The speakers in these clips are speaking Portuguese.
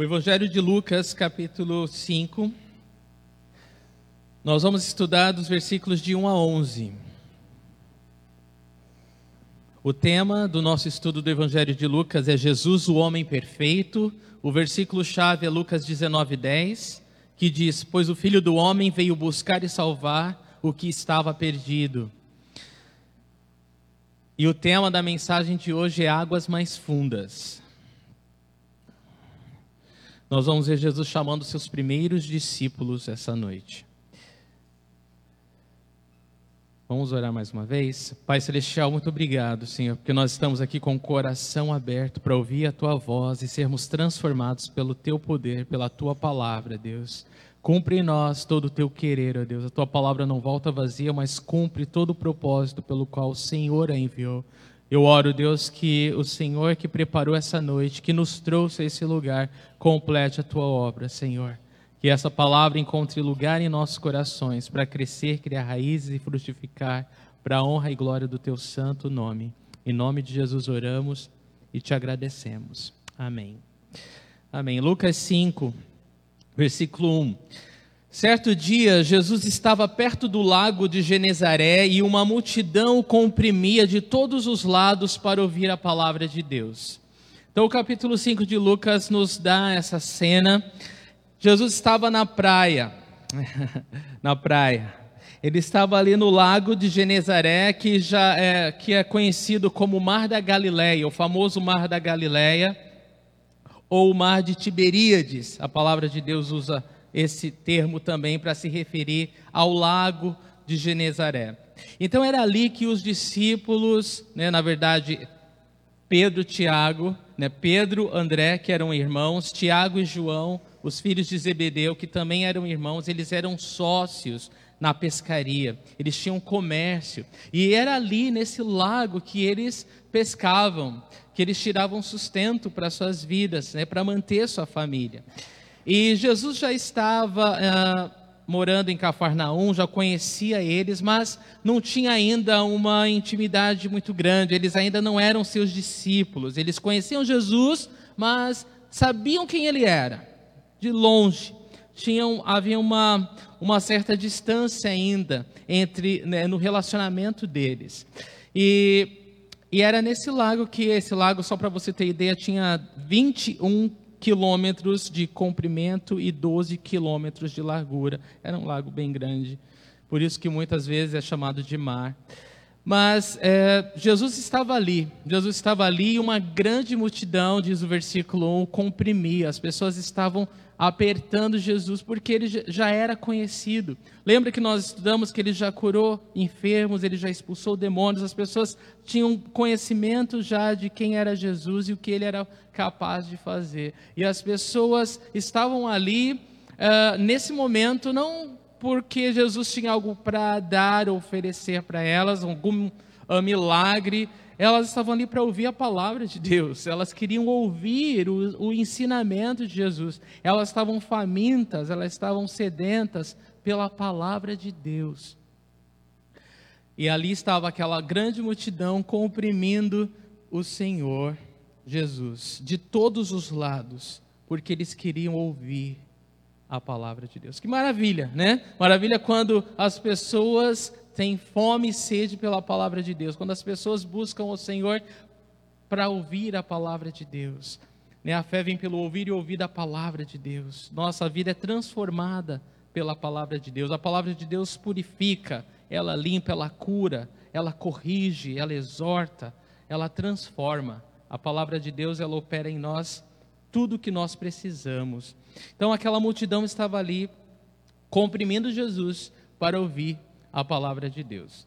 O Evangelho de Lucas, capítulo 5. Nós vamos estudar dos versículos de 1 a 11. O tema do nosso estudo do Evangelho de Lucas é Jesus, o homem perfeito. O versículo-chave é Lucas 19, 10, que diz: Pois o filho do homem veio buscar e salvar o que estava perdido. E o tema da mensagem de hoje é Águas Mais Fundas. Nós vamos ver Jesus chamando seus primeiros discípulos essa noite. Vamos orar mais uma vez? Pai Celestial, muito obrigado, Senhor, porque nós estamos aqui com o coração aberto para ouvir a Tua voz e sermos transformados pelo Teu poder, pela Tua palavra, Deus. Cumpre em nós todo o Teu querer, ó Deus. A Tua palavra não volta vazia, mas cumpre todo o propósito pelo qual o Senhor a enviou. Eu oro, Deus, que o Senhor que preparou essa noite, que nos trouxe a esse lugar, complete a tua obra, Senhor. Que essa palavra encontre lugar em nossos corações para crescer, criar raízes e frutificar para a honra e glória do teu santo nome. Em nome de Jesus oramos e te agradecemos. Amém. Amém. Lucas 5, versículo 1. Certo dia, Jesus estava perto do lago de Genezaré e uma multidão comprimia de todos os lados para ouvir a palavra de Deus. Então, o capítulo 5 de Lucas nos dá essa cena. Jesus estava na praia, na praia. Ele estava ali no lago de Genezaré, que já é, que é conhecido como Mar da Galileia, o famoso Mar da Galileia, ou o Mar de Tiberíades. A palavra de Deus usa esse termo também para se referir ao lago de Genezaré. Então era ali que os discípulos, né, na verdade, Pedro, Tiago, né, Pedro, André, que eram irmãos, Tiago e João, os filhos de Zebedeu, que também eram irmãos, eles eram sócios na pescaria, eles tinham comércio, e era ali nesse lago que eles pescavam, que eles tiravam sustento para suas vidas, né, para manter sua família. E Jesus já estava uh, morando em Cafarnaum, já conhecia eles, mas não tinha ainda uma intimidade muito grande, eles ainda não eram seus discípulos. Eles conheciam Jesus, mas sabiam quem ele era, de longe. Tinham, havia uma, uma certa distância ainda entre né, no relacionamento deles. E e era nesse lago que, esse lago, só para você ter ideia, tinha 21 quilômetros de comprimento e 12 quilômetros de largura. Era um lago bem grande, por isso que muitas vezes é chamado de mar. Mas é, Jesus estava ali, Jesus estava ali e uma grande multidão, diz o versículo 1, comprimia. As pessoas estavam apertando Jesus, porque ele já era conhecido. Lembra que nós estudamos que ele já curou enfermos, ele já expulsou demônios, as pessoas tinham conhecimento já de quem era Jesus e o que ele era capaz de fazer. E as pessoas estavam ali uh, nesse momento, não porque Jesus tinha algo para dar oferecer para elas, algum uh, milagre, elas estavam ali para ouvir a palavra de Deus, elas queriam ouvir o, o ensinamento de Jesus, elas estavam famintas, elas estavam sedentas pela palavra de Deus. E ali estava aquela grande multidão comprimindo o Senhor Jesus, de todos os lados, porque eles queriam ouvir a palavra de Deus. Que maravilha, né? Maravilha quando as pessoas têm fome e sede pela palavra de Deus, quando as pessoas buscam o Senhor para ouvir a palavra de Deus. Né? A fé vem pelo ouvir e ouvir a palavra de Deus. Nossa vida é transformada pela palavra de Deus. A palavra de Deus purifica, ela limpa, ela cura, ela corrige, ela exorta, ela transforma. A palavra de Deus, ela opera em nós tudo o que nós precisamos. Então aquela multidão estava ali comprimindo Jesus para ouvir a palavra de Deus.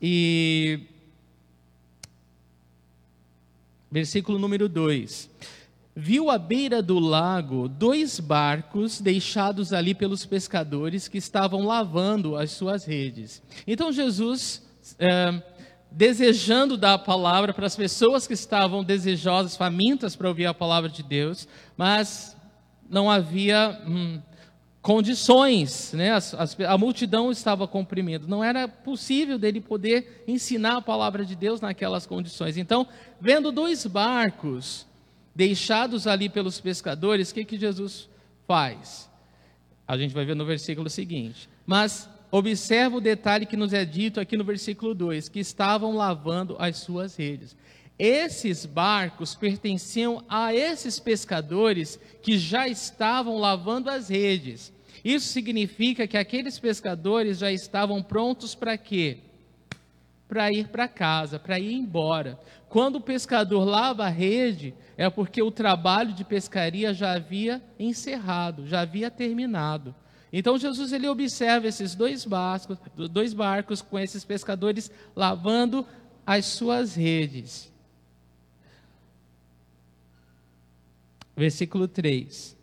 E versículo número 2. Viu à beira do lago dois barcos deixados ali pelos pescadores que estavam lavando as suas redes. Então Jesus, é, desejando dar a palavra para as pessoas que estavam desejosas, famintas para ouvir a palavra de Deus, mas não havia hum, condições, né? As, as, a multidão estava comprimindo, não era possível dele poder ensinar a palavra de Deus naquelas condições. Então, vendo dois barcos deixados ali pelos pescadores, o que, que Jesus faz? A gente vai ver no versículo seguinte. Mas observa o detalhe que nos é dito aqui no versículo 2: que estavam lavando as suas redes. Esses barcos pertenciam a esses pescadores que já estavam lavando as redes. Isso significa que aqueles pescadores já estavam prontos para quê? Para ir para casa, para ir embora. Quando o pescador lava a rede, é porque o trabalho de pescaria já havia encerrado, já havia terminado. Então Jesus ele observa esses dois barcos, dois barcos com esses pescadores lavando as suas redes. Versículo 3.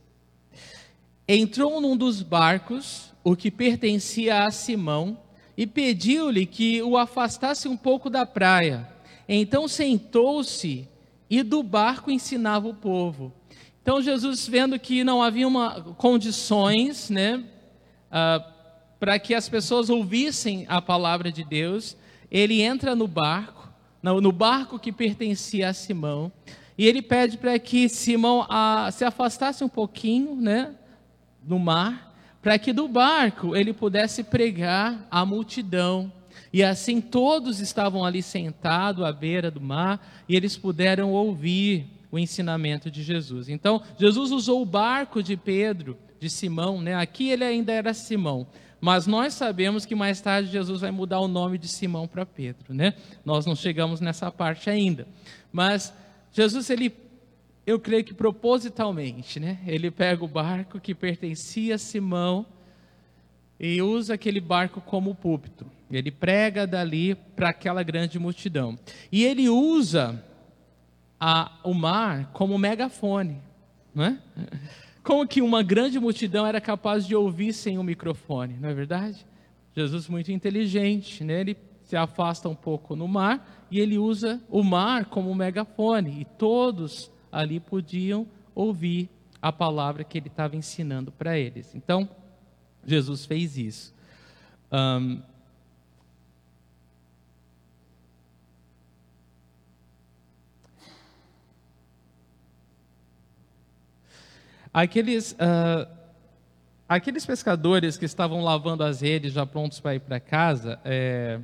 Entrou num dos barcos, o que pertencia a Simão, e pediu-lhe que o afastasse um pouco da praia. Então sentou-se e do barco ensinava o povo. Então Jesus, vendo que não havia uma, condições né, uh, para que as pessoas ouvissem a palavra de Deus, ele entra no barco, no, no barco que pertencia a Simão, e ele pede para que Simão uh, se afastasse um pouquinho né, no mar, para que do barco ele pudesse pregar à multidão. E assim todos estavam ali sentados à beira do mar e eles puderam ouvir o ensinamento de Jesus. Então, Jesus usou o barco de Pedro, de Simão, né? Aqui ele ainda era Simão, mas nós sabemos que mais tarde Jesus vai mudar o nome de Simão para Pedro, né? Nós não chegamos nessa parte ainda. Mas Jesus ele eu creio que propositalmente, né? Ele pega o barco que pertencia a Simão e usa aquele barco como púlpito. Ele prega dali para aquela grande multidão. E ele usa a, o mar como megafone, não é? Como que uma grande multidão era capaz de ouvir sem um microfone, não é verdade? Jesus muito inteligente, né? Ele se afasta um pouco no mar e ele usa o mar como megafone e todos ali podiam ouvir a palavra que ele estava ensinando para eles. Então, Jesus fez isso. Um, aqueles, uh, aqueles pescadores que estavam lavando as redes, já prontos para ir para casa, é,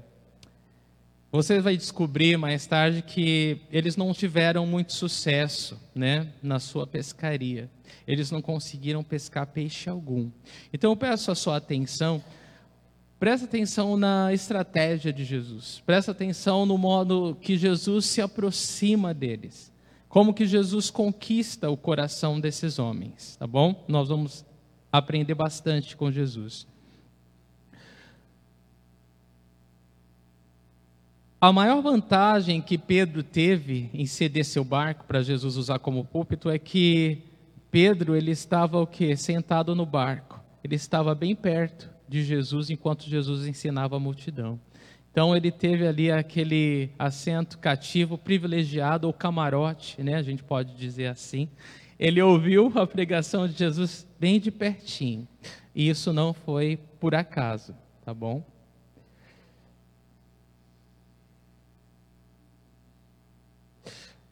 você vai descobrir mais tarde que eles não tiveram muito sucesso né, na sua pescaria. Eles não conseguiram pescar peixe algum. Então eu peço a sua atenção, presta atenção na estratégia de Jesus. Presta atenção no modo que Jesus se aproxima deles. Como que Jesus conquista o coração desses homens, tá bom? Nós vamos aprender bastante com Jesus. A maior vantagem que Pedro teve em ceder seu barco para Jesus usar como púlpito é que Pedro ele estava o que sentado no barco. Ele estava bem perto de Jesus enquanto Jesus ensinava a multidão. Então ele teve ali aquele assento cativo, privilegiado ou camarote, né? A gente pode dizer assim. Ele ouviu a pregação de Jesus bem de pertinho. E isso não foi por acaso, tá bom?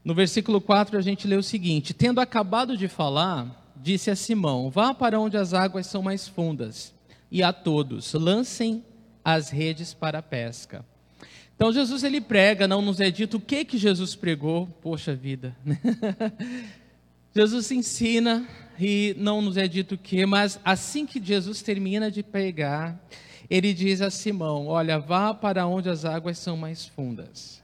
No versículo 4 a gente lê o seguinte: Tendo acabado de falar, disse a Simão: Vá para onde as águas são mais fundas, e a todos lancem as redes para a pesca. Então Jesus ele prega, não nos é dito o que que Jesus pregou, poxa vida. Jesus ensina e não nos é dito o que, mas assim que Jesus termina de pregar, ele diz a Simão: Olha, vá para onde as águas são mais fundas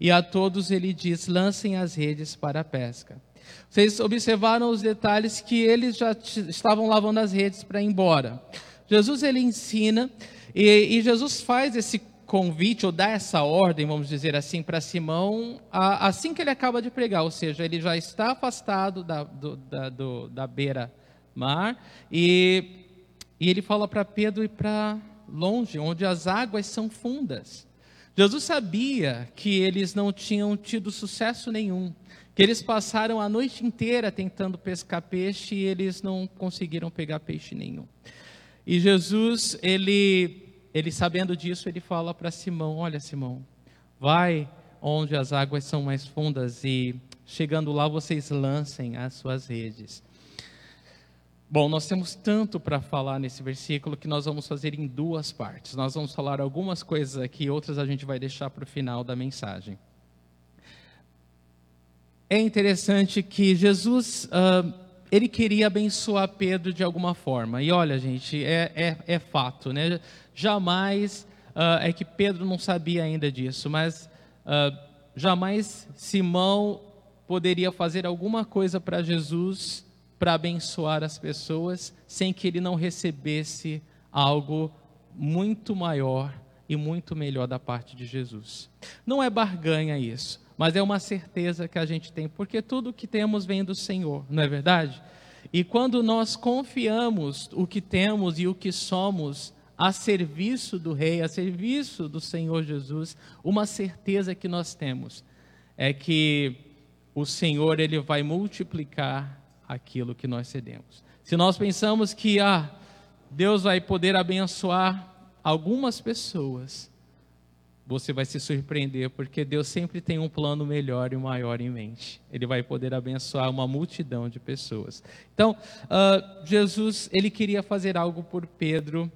e a todos ele diz: lancem as redes para a pesca. Vocês observaram os detalhes que eles já estavam lavando as redes para ir embora. Jesus ele ensina e, e, Jesus faz esse convite ou dá essa ordem, vamos dizer assim, para Simão a, assim que ele acaba de pregar, ou seja, ele já está afastado da, do, da, do, da beira mar e, e ele fala para Pedro ir para longe, onde as águas são fundas. Jesus sabia que eles não tinham tido sucesso nenhum, que eles passaram a noite inteira tentando pescar peixe e eles não conseguiram pegar peixe nenhum. E Jesus, ele, ele sabendo disso, ele fala para Simão: Olha, Simão, vai onde as águas são mais fundas e chegando lá vocês lancem as suas redes. Bom, nós temos tanto para falar nesse versículo que nós vamos fazer em duas partes. Nós vamos falar algumas coisas aqui, outras a gente vai deixar para o final da mensagem. É interessante que Jesus, uh, ele queria abençoar Pedro de alguma forma. E olha, gente, é, é, é fato, né? Jamais, uh, é que Pedro não sabia ainda disso, mas uh, jamais Simão poderia fazer alguma coisa para Jesus para abençoar as pessoas sem que ele não recebesse algo muito maior e muito melhor da parte de Jesus. Não é barganha isso, mas é uma certeza que a gente tem, porque tudo que temos vem do Senhor, não é verdade? E quando nós confiamos o que temos e o que somos a serviço do Rei, a serviço do Senhor Jesus, uma certeza que nós temos é que o Senhor ele vai multiplicar aquilo que nós cedemos. Se nós pensamos que ah, Deus vai poder abençoar algumas pessoas, você vai se surpreender, porque Deus sempre tem um plano melhor e maior em mente. Ele vai poder abençoar uma multidão de pessoas. Então, uh, Jesus, ele queria fazer algo por Pedro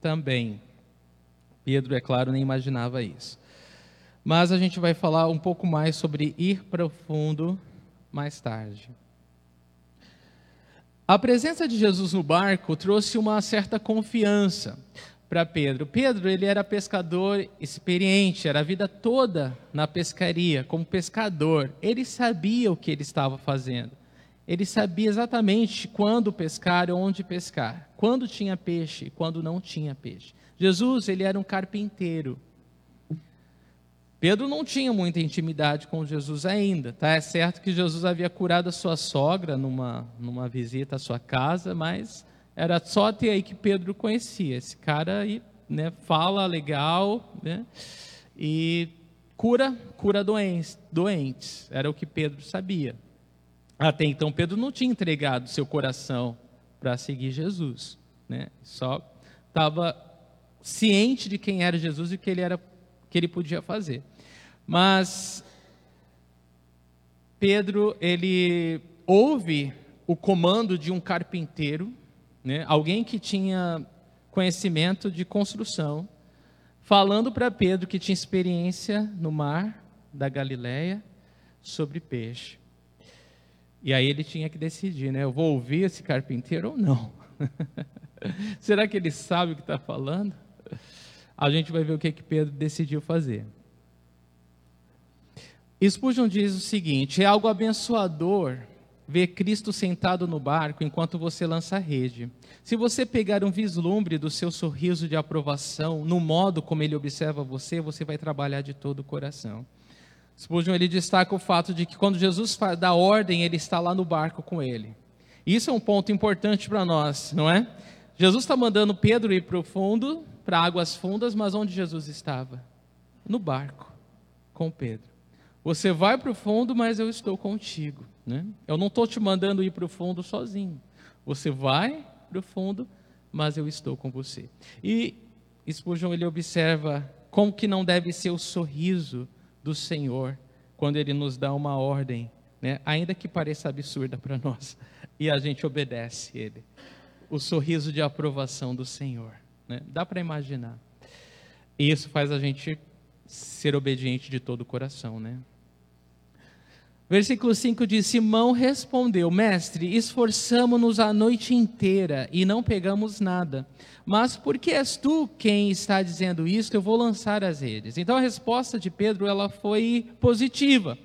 também. Pedro, é claro, nem imaginava isso. Mas a gente vai falar um pouco mais sobre ir profundo mais tarde. A presença de Jesus no barco trouxe uma certa confiança para Pedro. Pedro, ele era pescador experiente, era a vida toda na pescaria, como pescador. Ele sabia o que ele estava fazendo. Ele sabia exatamente quando pescar e onde pescar, quando tinha peixe e quando não tinha peixe. Jesus, ele era um carpinteiro. Pedro não tinha muita intimidade com Jesus ainda, tá? É certo que Jesus havia curado a sua sogra numa, numa visita à sua casa, mas era só até aí que Pedro conhecia. Esse cara aí, né, fala legal, né? E cura, cura doentes, doentes. Era o que Pedro sabia. Até então Pedro não tinha entregado seu coração para seguir Jesus, né? Só estava ciente de quem era Jesus e que ele era que ele podia fazer. Mas Pedro, ele ouve o comando de um carpinteiro, né, alguém que tinha conhecimento de construção, falando para Pedro que tinha experiência no mar da Galileia sobre peixe. E aí ele tinha que decidir, né? Eu vou ouvir esse carpinteiro ou não? Será que ele sabe o que está falando? A gente vai ver o que, que Pedro decidiu fazer. Spurgeon diz o seguinte: é algo abençoador ver Cristo sentado no barco enquanto você lança a rede. Se você pegar um vislumbre do seu sorriso de aprovação no modo como ele observa você, você vai trabalhar de todo o coração. Spurgeon ele destaca o fato de que quando Jesus dá ordem, ele está lá no barco com ele. Isso é um ponto importante para nós, não é? Jesus está mandando Pedro ir para o fundo, para águas fundas, mas onde Jesus estava? No barco, com Pedro. Você vai para o fundo, mas eu estou contigo. Né? Eu não estou te mandando ir para o fundo sozinho. Você vai para o fundo, mas eu estou com você. E Spurgeon ele observa como que não deve ser o sorriso do Senhor quando Ele nos dá uma ordem, né? ainda que pareça absurda para nós, e a gente obedece Ele. O sorriso de aprovação do Senhor. Né? Dá para imaginar. E isso faz a gente ser obediente de todo o coração, né? Versículo 5 diz: Simão respondeu, Mestre, esforçamo-nos a noite inteira e não pegamos nada. Mas porque és tu quem está dizendo isso, eu vou lançar as redes. Então a resposta de Pedro ela foi positiva.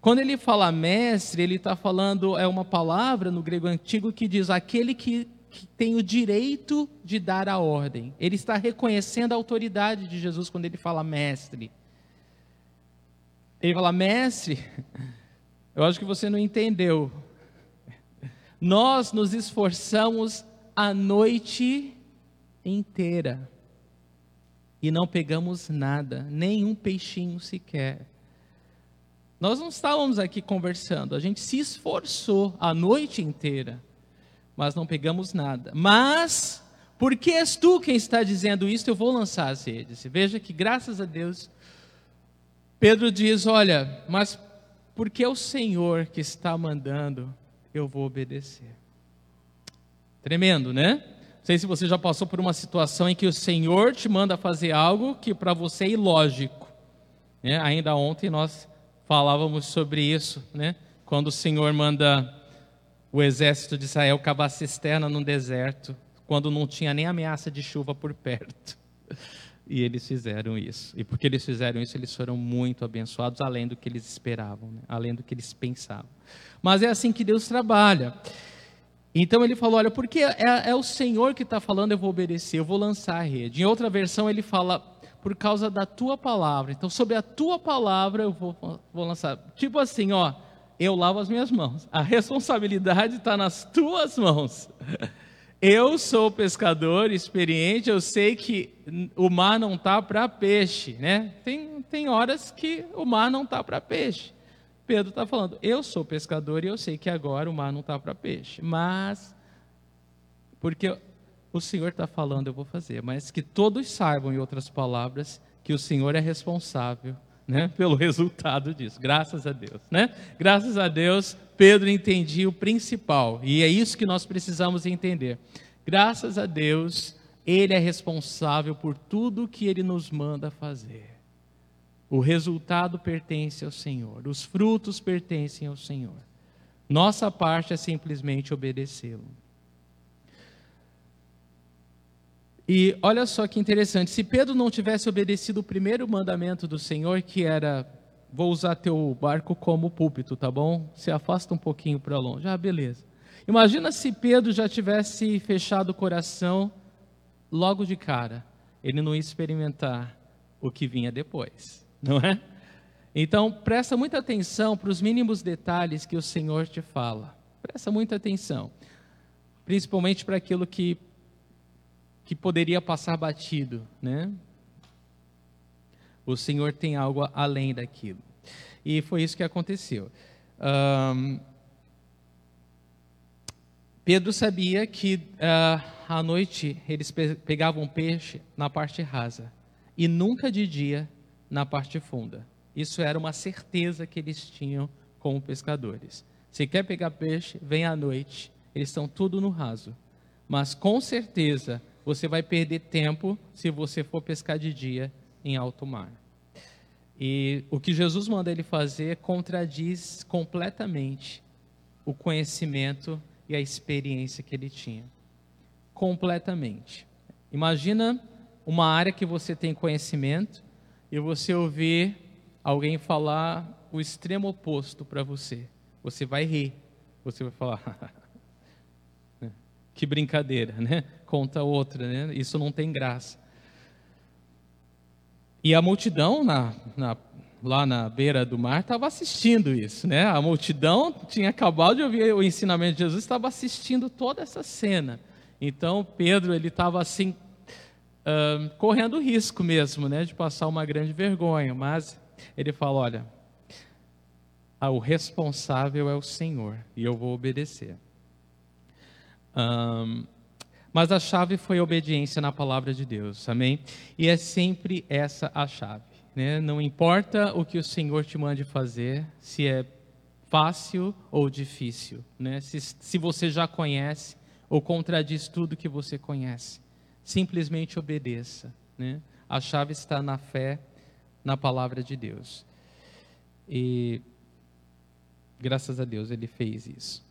Quando ele fala mestre, ele está falando, é uma palavra no grego antigo que diz aquele que, que tem o direito de dar a ordem. Ele está reconhecendo a autoridade de Jesus quando ele fala mestre. Ele fala, mestre, eu acho que você não entendeu. Nós nos esforçamos a noite inteira e não pegamos nada, nenhum peixinho sequer. Nós não estávamos aqui conversando, a gente se esforçou a noite inteira, mas não pegamos nada. Mas, porque és tu quem está dizendo isso, eu vou lançar as redes. Veja que, graças a Deus, Pedro diz: Olha, mas porque é o Senhor que está mandando, eu vou obedecer. Tremendo, né? Não sei se você já passou por uma situação em que o Senhor te manda fazer algo que para você é ilógico. Né? Ainda ontem nós falávamos sobre isso, né? Quando o Senhor manda o exército de Israel cavar cisterna no deserto, quando não tinha nem ameaça de chuva por perto. E eles fizeram isso. E porque eles fizeram isso, eles foram muito abençoados, além do que eles esperavam, né? além do que eles pensavam. Mas é assim que Deus trabalha. Então ele falou: Olha, porque é, é o Senhor que está falando, eu vou obedecer, eu vou lançar a rede. Em outra versão, ele fala: Por causa da tua palavra. Então, sobre a tua palavra, eu vou, vou lançar. Tipo assim, ó, eu lavo as minhas mãos. A responsabilidade está nas tuas mãos. Eu sou pescador experiente, eu sei que o mar não está para peixe, né? Tem, tem horas que o mar não está para peixe. Pedro está falando, eu sou pescador e eu sei que agora o mar não está para peixe, mas porque o Senhor está falando, eu vou fazer, mas que todos saibam, em outras palavras, que o Senhor é responsável né, pelo resultado disso. Graças a Deus, né? Graças a Deus, Pedro entendia o principal, e é isso que nós precisamos entender. Graças a Deus, ele é responsável por tudo que ele nos manda fazer. O resultado pertence ao Senhor, os frutos pertencem ao Senhor. Nossa parte é simplesmente obedecê-lo. E olha só que interessante, se Pedro não tivesse obedecido o primeiro mandamento do Senhor, que era vou usar teu barco como púlpito, tá bom? Se afasta um pouquinho para longe. Ah, beleza. Imagina se Pedro já tivesse fechado o coração logo de cara. Ele não ia experimentar o que vinha depois, não é? Então, presta muita atenção para os mínimos detalhes que o Senhor te fala. Presta muita atenção. Principalmente para aquilo que que poderia passar batido, né? O Senhor tem algo além daquilo. E foi isso que aconteceu. Um, Pedro sabia que uh, à noite eles pe pegavam peixe na parte rasa e nunca de dia na parte funda. Isso era uma certeza que eles tinham como pescadores. Se quer pegar peixe, vem à noite. Eles estão tudo no raso. Mas com certeza você vai perder tempo se você for pescar de dia em alto mar. E o que Jesus manda ele fazer contradiz completamente o conhecimento e a experiência que ele tinha. Completamente. Imagina uma área que você tem conhecimento e você ouvir alguém falar o extremo oposto para você. Você vai rir. Você vai falar, que brincadeira, né? Conta outra, né? Isso não tem graça. E a multidão na, na, lá na beira do mar estava assistindo isso, né? A multidão tinha acabado de ouvir o ensinamento de Jesus, estava assistindo toda essa cena. Então Pedro ele estava assim uh, correndo risco mesmo, né, de passar uma grande vergonha. Mas ele fala, olha, o responsável é o Senhor e eu vou obedecer. Um, mas a chave foi a obediência na palavra de Deus, amém? E é sempre essa a chave, né? Não importa o que o Senhor te mande fazer, se é fácil ou difícil, né? Se, se você já conhece ou contradiz tudo que você conhece, simplesmente obedeça, né? A chave está na fé, na palavra de Deus. E graças a Deus ele fez isso.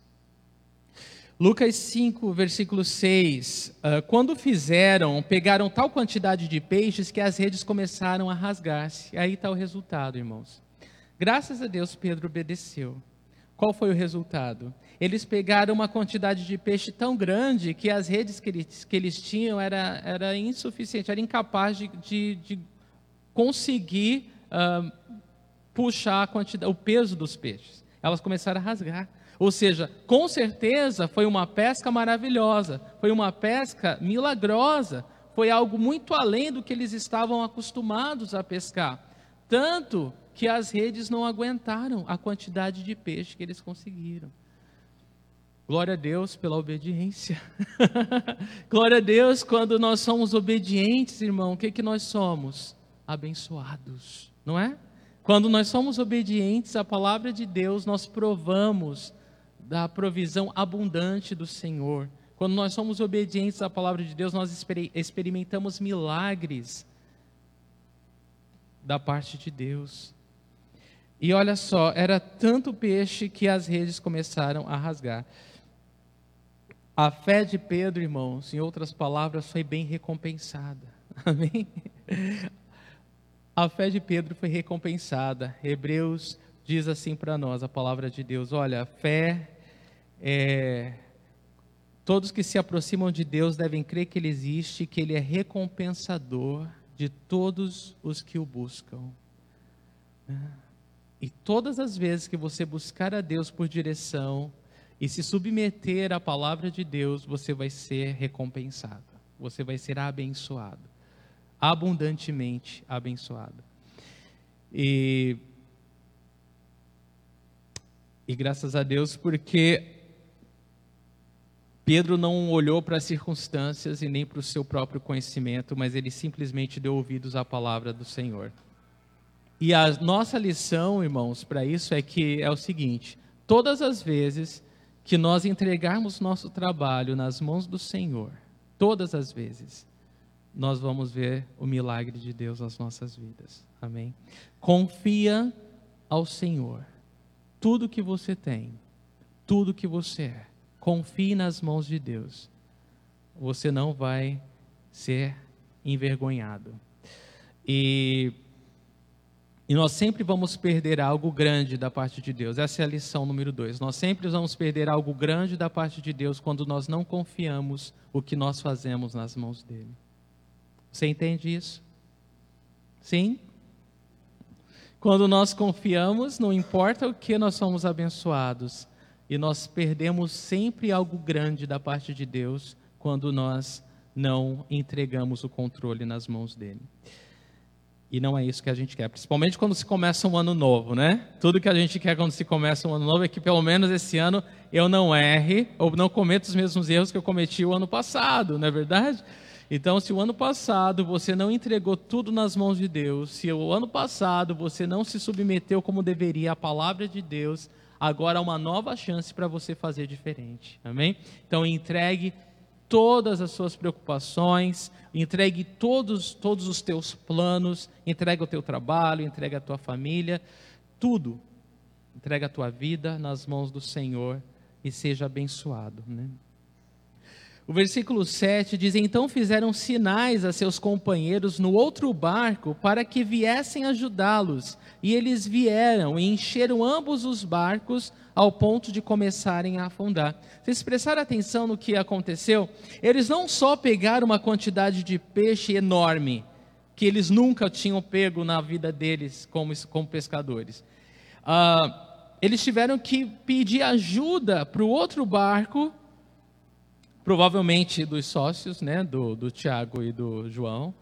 Lucas 5, versículo 6. Uh, ah, quando fizeram, pegaram tal quantidade de peixes que as redes começaram a rasgar-se. Aí está o resultado, irmãos. Graças a Deus, Pedro obedeceu. Qual foi o resultado? Eles pegaram uma quantidade de peixe tão grande que as redes que eles, que eles tinham era, era insuficiente, era incapaz de, de, de conseguir uh, puxar a quantidade, o peso dos peixes. Elas começaram a rasgar. Ou seja, com certeza foi uma pesca maravilhosa, foi uma pesca milagrosa, foi algo muito além do que eles estavam acostumados a pescar. Tanto que as redes não aguentaram a quantidade de peixe que eles conseguiram. Glória a Deus pela obediência. Glória a Deus quando nós somos obedientes, irmão. O que, que nós somos? Abençoados, não é? Quando nós somos obedientes à palavra de Deus, nós provamos da provisão abundante do Senhor. Quando nós somos obedientes à palavra de Deus, nós experimentamos milagres da parte de Deus. E olha só, era tanto peixe que as redes começaram a rasgar. A fé de Pedro, irmãos, em outras palavras, foi bem recompensada. Amém? A fé de Pedro foi recompensada. Hebreus diz assim para nós, a palavra de Deus: olha, a fé é. Todos que se aproximam de Deus devem crer que Ele existe, que Ele é recompensador de todos os que o buscam. E todas as vezes que você buscar a Deus por direção e se submeter à palavra de Deus, você vai ser recompensado, você vai ser abençoado, abundantemente abençoado. E, e graças a Deus, porque Pedro não olhou para as circunstâncias e nem para o seu próprio conhecimento, mas ele simplesmente deu ouvidos à palavra do Senhor. E a nossa lição, irmãos, para isso é que é o seguinte: todas as vezes que nós entregarmos nosso trabalho nas mãos do Senhor, todas as vezes, nós vamos ver o milagre de Deus nas nossas vidas. Amém? Confia ao Senhor tudo que você tem, tudo que você é Confie nas mãos de Deus. Você não vai ser envergonhado. E, e nós sempre vamos perder algo grande da parte de Deus. Essa é a lição número dois. Nós sempre vamos perder algo grande da parte de Deus quando nós não confiamos o que nós fazemos nas mãos dele. Você entende isso? Sim? Quando nós confiamos, não importa o que nós somos abençoados, e nós perdemos sempre algo grande da parte de Deus quando nós não entregamos o controle nas mãos dele. E não é isso que a gente quer, principalmente quando se começa um ano novo, né? Tudo que a gente quer quando se começa um ano novo é que pelo menos esse ano eu não erre ou não cometa os mesmos erros que eu cometi o ano passado, não é verdade? Então, se o ano passado você não entregou tudo nas mãos de Deus, se o ano passado você não se submeteu como deveria à palavra de Deus, agora há uma nova chance para você fazer diferente. Amém? Então entregue todas as suas preocupações, entregue todos, todos os teus planos, entregue o teu trabalho, entregue a tua família, tudo. Entregue a tua vida nas mãos do Senhor e seja abençoado. Né? O versículo 7 diz: Então fizeram sinais a seus companheiros no outro barco para que viessem ajudá-los. E eles vieram e encheram ambos os barcos ao ponto de começarem a afundar. Vocês prestaram atenção no que aconteceu? Eles não só pegaram uma quantidade de peixe enorme, que eles nunca tinham pego na vida deles como, como pescadores. Uh, eles tiveram que pedir ajuda para o outro barco provavelmente dos sócios, né, do, do Tiago e do João,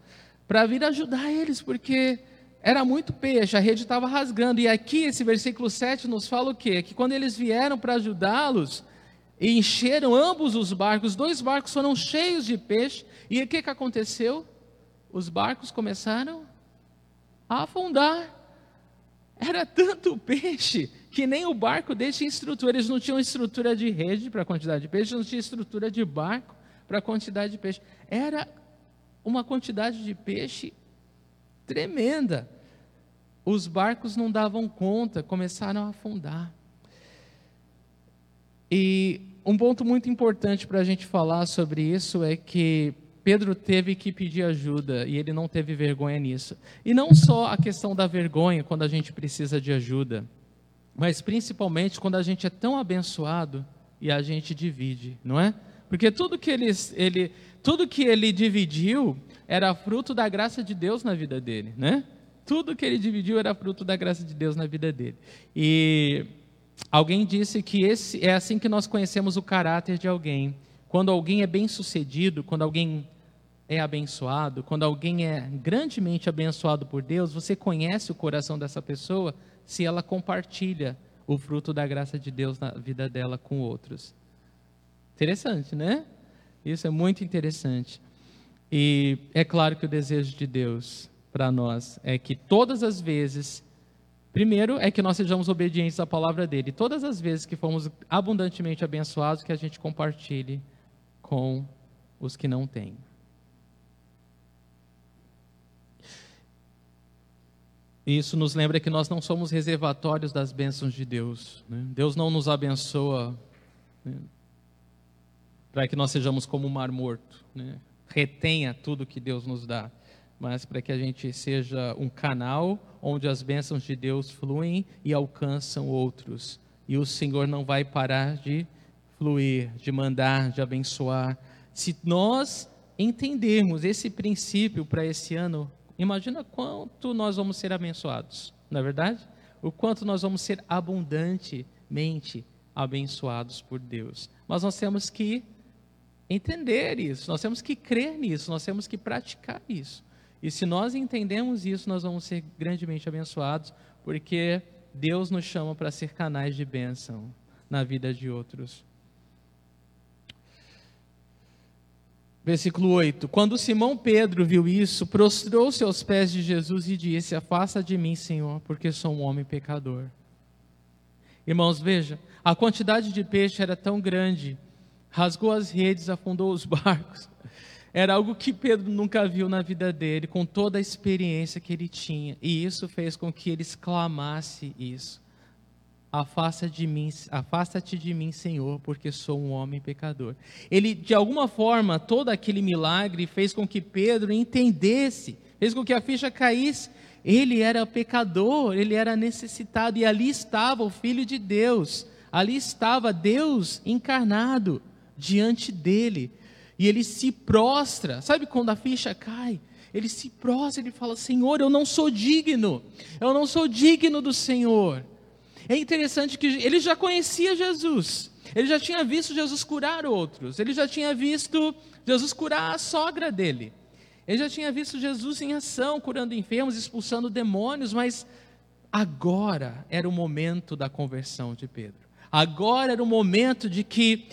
para vir ajudar eles, porque era muito peixe, a rede estava rasgando. E aqui, esse versículo 7 nos fala o quê? Que quando eles vieram para ajudá-los, encheram ambos os barcos, os dois barcos foram cheios de peixe, e o que, que aconteceu? Os barcos começaram a afundar. Era tanto peixe que nem o barco deles tinha estrutura. Eles não tinham estrutura de rede para a quantidade de peixe, não tinham estrutura de barco para a quantidade de peixe. Era uma quantidade de peixe tremenda. Os barcos não davam conta, começaram a afundar. E um ponto muito importante para a gente falar sobre isso é que Pedro teve que pedir ajuda e ele não teve vergonha nisso. E não só a questão da vergonha quando a gente precisa de ajuda mas principalmente quando a gente é tão abençoado e a gente divide, não é? Porque tudo que ele, ele, tudo que ele dividiu era fruto da graça de Deus na vida dele, né? Tudo que ele dividiu era fruto da graça de Deus na vida dele. E alguém disse que esse é assim que nós conhecemos o caráter de alguém. Quando alguém é bem-sucedido, quando alguém é abençoado, quando alguém é grandemente abençoado por Deus, você conhece o coração dessa pessoa se ela compartilha o fruto da graça de Deus na vida dela com outros. Interessante, né? Isso é muito interessante. E é claro que o desejo de Deus para nós é que todas as vezes Primeiro é que nós sejamos obedientes à palavra dele. Todas as vezes que fomos abundantemente abençoados, que a gente compartilhe com os que não têm. Isso nos lembra que nós não somos reservatórios das bênçãos de Deus. Né? Deus não nos abençoa né? para que nós sejamos como um mar morto, né? retenha tudo que Deus nos dá, mas para que a gente seja um canal onde as bênçãos de Deus fluem e alcançam outros. E o Senhor não vai parar de fluir, de mandar, de abençoar. Se nós entendermos esse princípio para esse ano, imagina quanto nós vamos ser abençoados, não é verdade? O quanto nós vamos ser abundantemente abençoados por Deus. Mas nós temos que entender isso, nós temos que crer nisso, nós temos que praticar isso. E se nós entendemos isso, nós vamos ser grandemente abençoados, porque Deus nos chama para ser canais de bênção na vida de outros. Versículo 8: Quando Simão Pedro viu isso, prostrou-se aos pés de Jesus e disse: Afasta de mim, Senhor, porque sou um homem pecador. Irmãos, veja, a quantidade de peixe era tão grande, rasgou as redes, afundou os barcos. Era algo que Pedro nunca viu na vida dele, com toda a experiência que ele tinha. E isso fez com que ele exclamasse isso. Afasta de mim, afasta-te de mim, Senhor, porque sou um homem pecador. Ele, de alguma forma, todo aquele milagre fez com que Pedro entendesse, fez com que a ficha caísse. Ele era pecador, ele era necessitado, e ali estava o Filho de Deus, ali estava Deus encarnado diante dele. E ele se prostra, sabe quando a ficha cai? Ele se prostra, ele fala: Senhor, eu não sou digno, eu não sou digno do Senhor. É interessante que ele já conhecia Jesus, ele já tinha visto Jesus curar outros, ele já tinha visto Jesus curar a sogra dele, ele já tinha visto Jesus em ação, curando enfermos, expulsando demônios, mas agora era o momento da conversão de Pedro. Agora era o momento de que,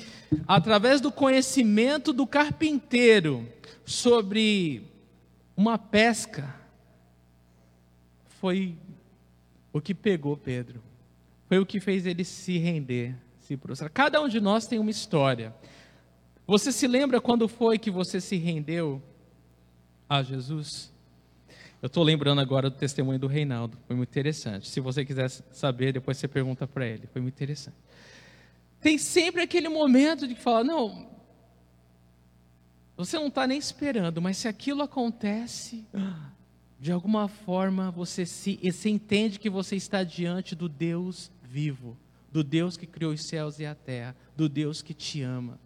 através do conhecimento do carpinteiro sobre uma pesca, foi o que pegou Pedro foi o que fez ele se render, se prostrar. Cada um de nós tem uma história. Você se lembra quando foi que você se rendeu a Jesus? Eu estou lembrando agora do testemunho do Reinaldo, foi muito interessante. Se você quiser saber, depois você pergunta para ele, foi muito interessante. Tem sempre aquele momento de falar: não, você não está nem esperando, mas se aquilo acontece, de alguma forma você se você entende que você está diante do Deus vivo, do Deus que criou os céus e a terra, do Deus que te ama.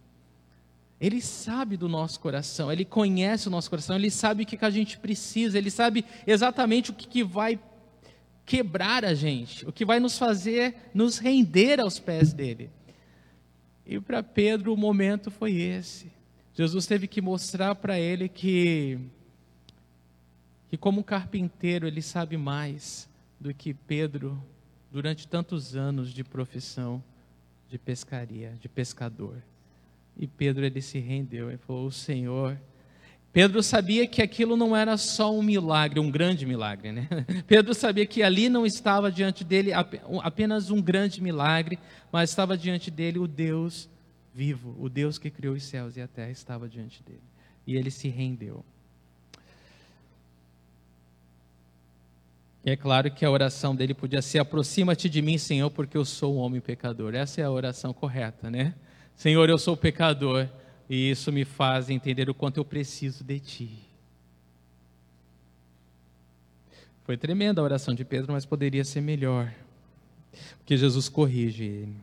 Ele sabe do nosso coração, ele conhece o nosso coração, ele sabe o que a gente precisa, ele sabe exatamente o que vai quebrar a gente, o que vai nos fazer nos render aos pés dele. E para Pedro o momento foi esse. Jesus teve que mostrar para ele que que como carpinteiro ele sabe mais do que Pedro durante tantos anos de profissão de pescaria, de pescador. E Pedro ele se rendeu e falou: "O Senhor". Pedro sabia que aquilo não era só um milagre, um grande milagre, né? Pedro sabia que ali não estava diante dele apenas um grande milagre, mas estava diante dele o Deus vivo, o Deus que criou os céus e a terra estava diante dele. E ele se rendeu. E é claro que a oração dele podia ser: aproxima-te de mim, Senhor, porque eu sou um homem pecador. Essa é a oração correta, né? Senhor, eu sou pecador e isso me faz entender o quanto eu preciso de ti. Foi tremenda a oração de Pedro, mas poderia ser melhor, porque Jesus corrige ele.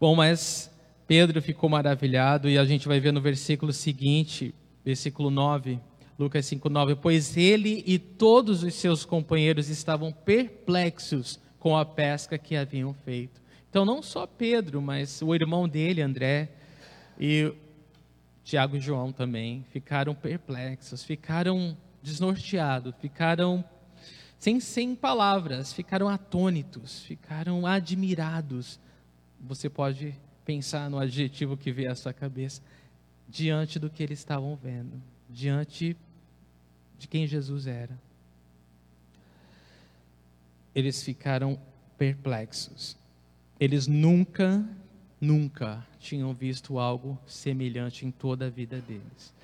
Bom, mas Pedro ficou maravilhado e a gente vai ver no versículo seguinte, versículo 9 Lucas 5,9: Pois ele e todos os seus companheiros estavam perplexos com a pesca que haviam feito. Então, não só Pedro, mas o irmão dele, André, e Tiago e João também ficaram perplexos, ficaram desnorteados, ficaram sem, sem palavras, ficaram atônitos, ficaram admirados. Você pode pensar no adjetivo que vê à sua cabeça, diante do que eles estavam vendo, diante de quem Jesus era. eles ficaram perplexos. Eles nunca, nunca tinham visto algo semelhante em toda a vida deles.